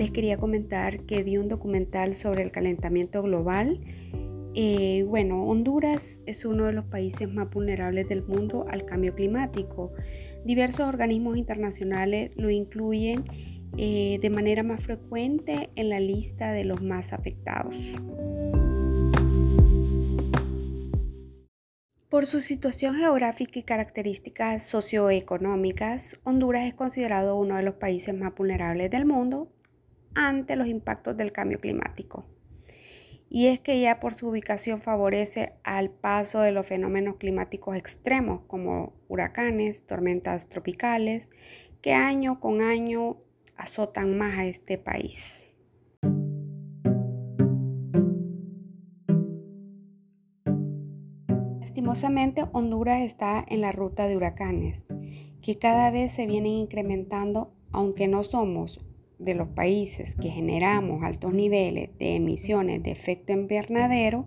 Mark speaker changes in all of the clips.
Speaker 1: les quería comentar que vi un documental sobre el calentamiento global. Eh, bueno, Honduras es uno de los países más vulnerables del mundo al cambio climático. Diversos organismos internacionales lo incluyen eh, de manera más frecuente en la lista de los más afectados. Por su situación geográfica y características socioeconómicas, Honduras es considerado uno de los países más vulnerables del mundo ante los impactos del cambio climático. Y es que ya por su ubicación favorece al paso de los fenómenos climáticos extremos como huracanes, tormentas tropicales, que año con año azotan más a este país. Lastimosamente, Honduras está en la ruta de huracanes, que cada vez se vienen incrementando, aunque no somos de los países que generamos altos niveles de emisiones de efecto invernadero.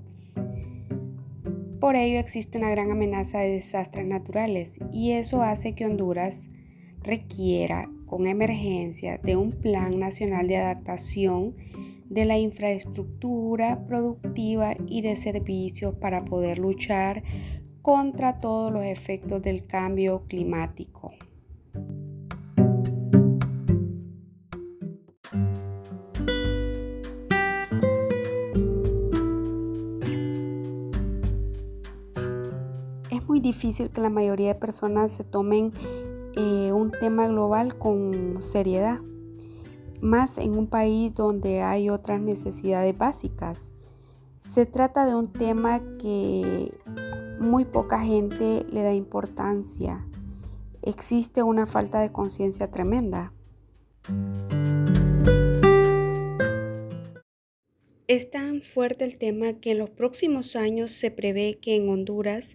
Speaker 1: Por ello existe una gran amenaza de desastres naturales y eso hace que Honduras requiera con emergencia de un plan nacional de adaptación de la infraestructura productiva y de servicios para poder luchar contra todos los efectos del cambio climático. Difícil que la mayoría de personas se tomen eh, un tema global con seriedad, más en un país donde hay otras necesidades básicas. Se trata de un tema que muy poca gente le da importancia. Existe una falta de conciencia tremenda. Es tan fuerte el tema que en los próximos años se prevé que en Honduras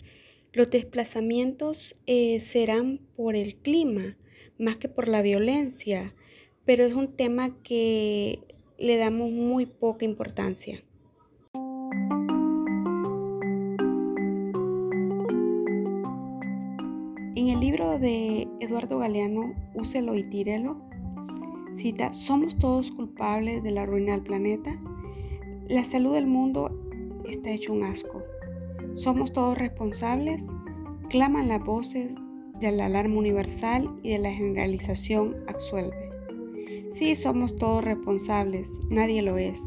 Speaker 1: los desplazamientos eh, serán por el clima más que por la violencia, pero es un tema que le damos muy poca importancia. En el libro de Eduardo Galeano, Úselo y tírelo, cita, ¿somos todos culpables de la ruina del planeta? La salud del mundo está hecho un asco. ¿Somos todos responsables? Claman las voces de la alarma universal y de la generalización absuelve. Sí, somos todos responsables, nadie lo es.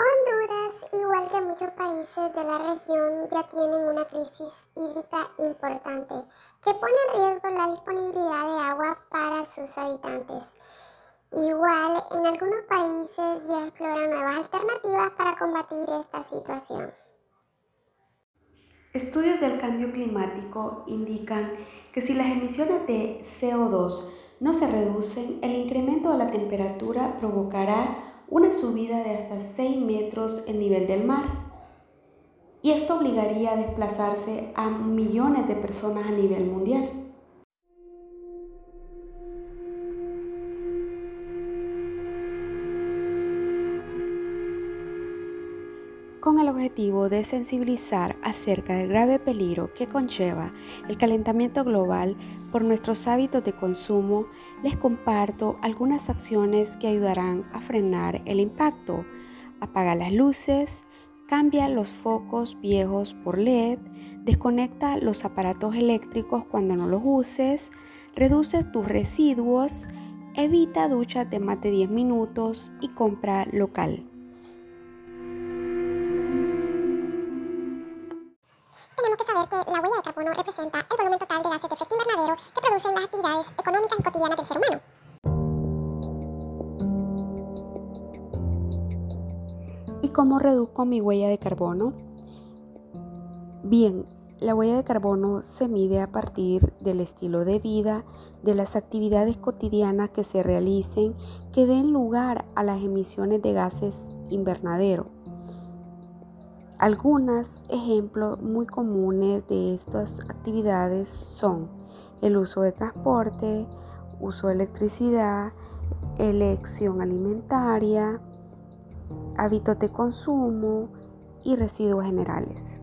Speaker 2: Honduras, igual que muchos países de la región, ya tienen una crisis hídrica importante que pone en riesgo la disponibilidad de agua para sus habitantes. Igual, en algunos países para combatir esta situación.
Speaker 1: Estudios del cambio climático indican que si las emisiones de CO2 no se reducen, el incremento de la temperatura provocará una subida de hasta 6 metros el nivel del mar. Y esto obligaría a desplazarse a millones de personas a nivel mundial. Con el objetivo de sensibilizar acerca del grave peligro que conlleva el calentamiento global por nuestros hábitos de consumo, les comparto algunas acciones que ayudarán a frenar el impacto. Apaga las luces, cambia los focos viejos por LED, desconecta los aparatos eléctricos cuando no los uses, reduce tus residuos, evita duchas de más de 10 minutos y compra local.
Speaker 2: Que la huella de carbono representa el volumen total de gases de efecto invernadero que producen las actividades económicas y cotidianas del ser humano.
Speaker 1: ¿Y cómo reduzco mi huella de carbono? Bien, la huella de carbono se mide a partir del estilo de vida, de las actividades cotidianas que se realicen que den lugar a las emisiones de gases invernadero algunos ejemplos muy comunes de estas actividades son el uso de transporte, uso de electricidad, elección alimentaria, hábitos de consumo y residuos generales.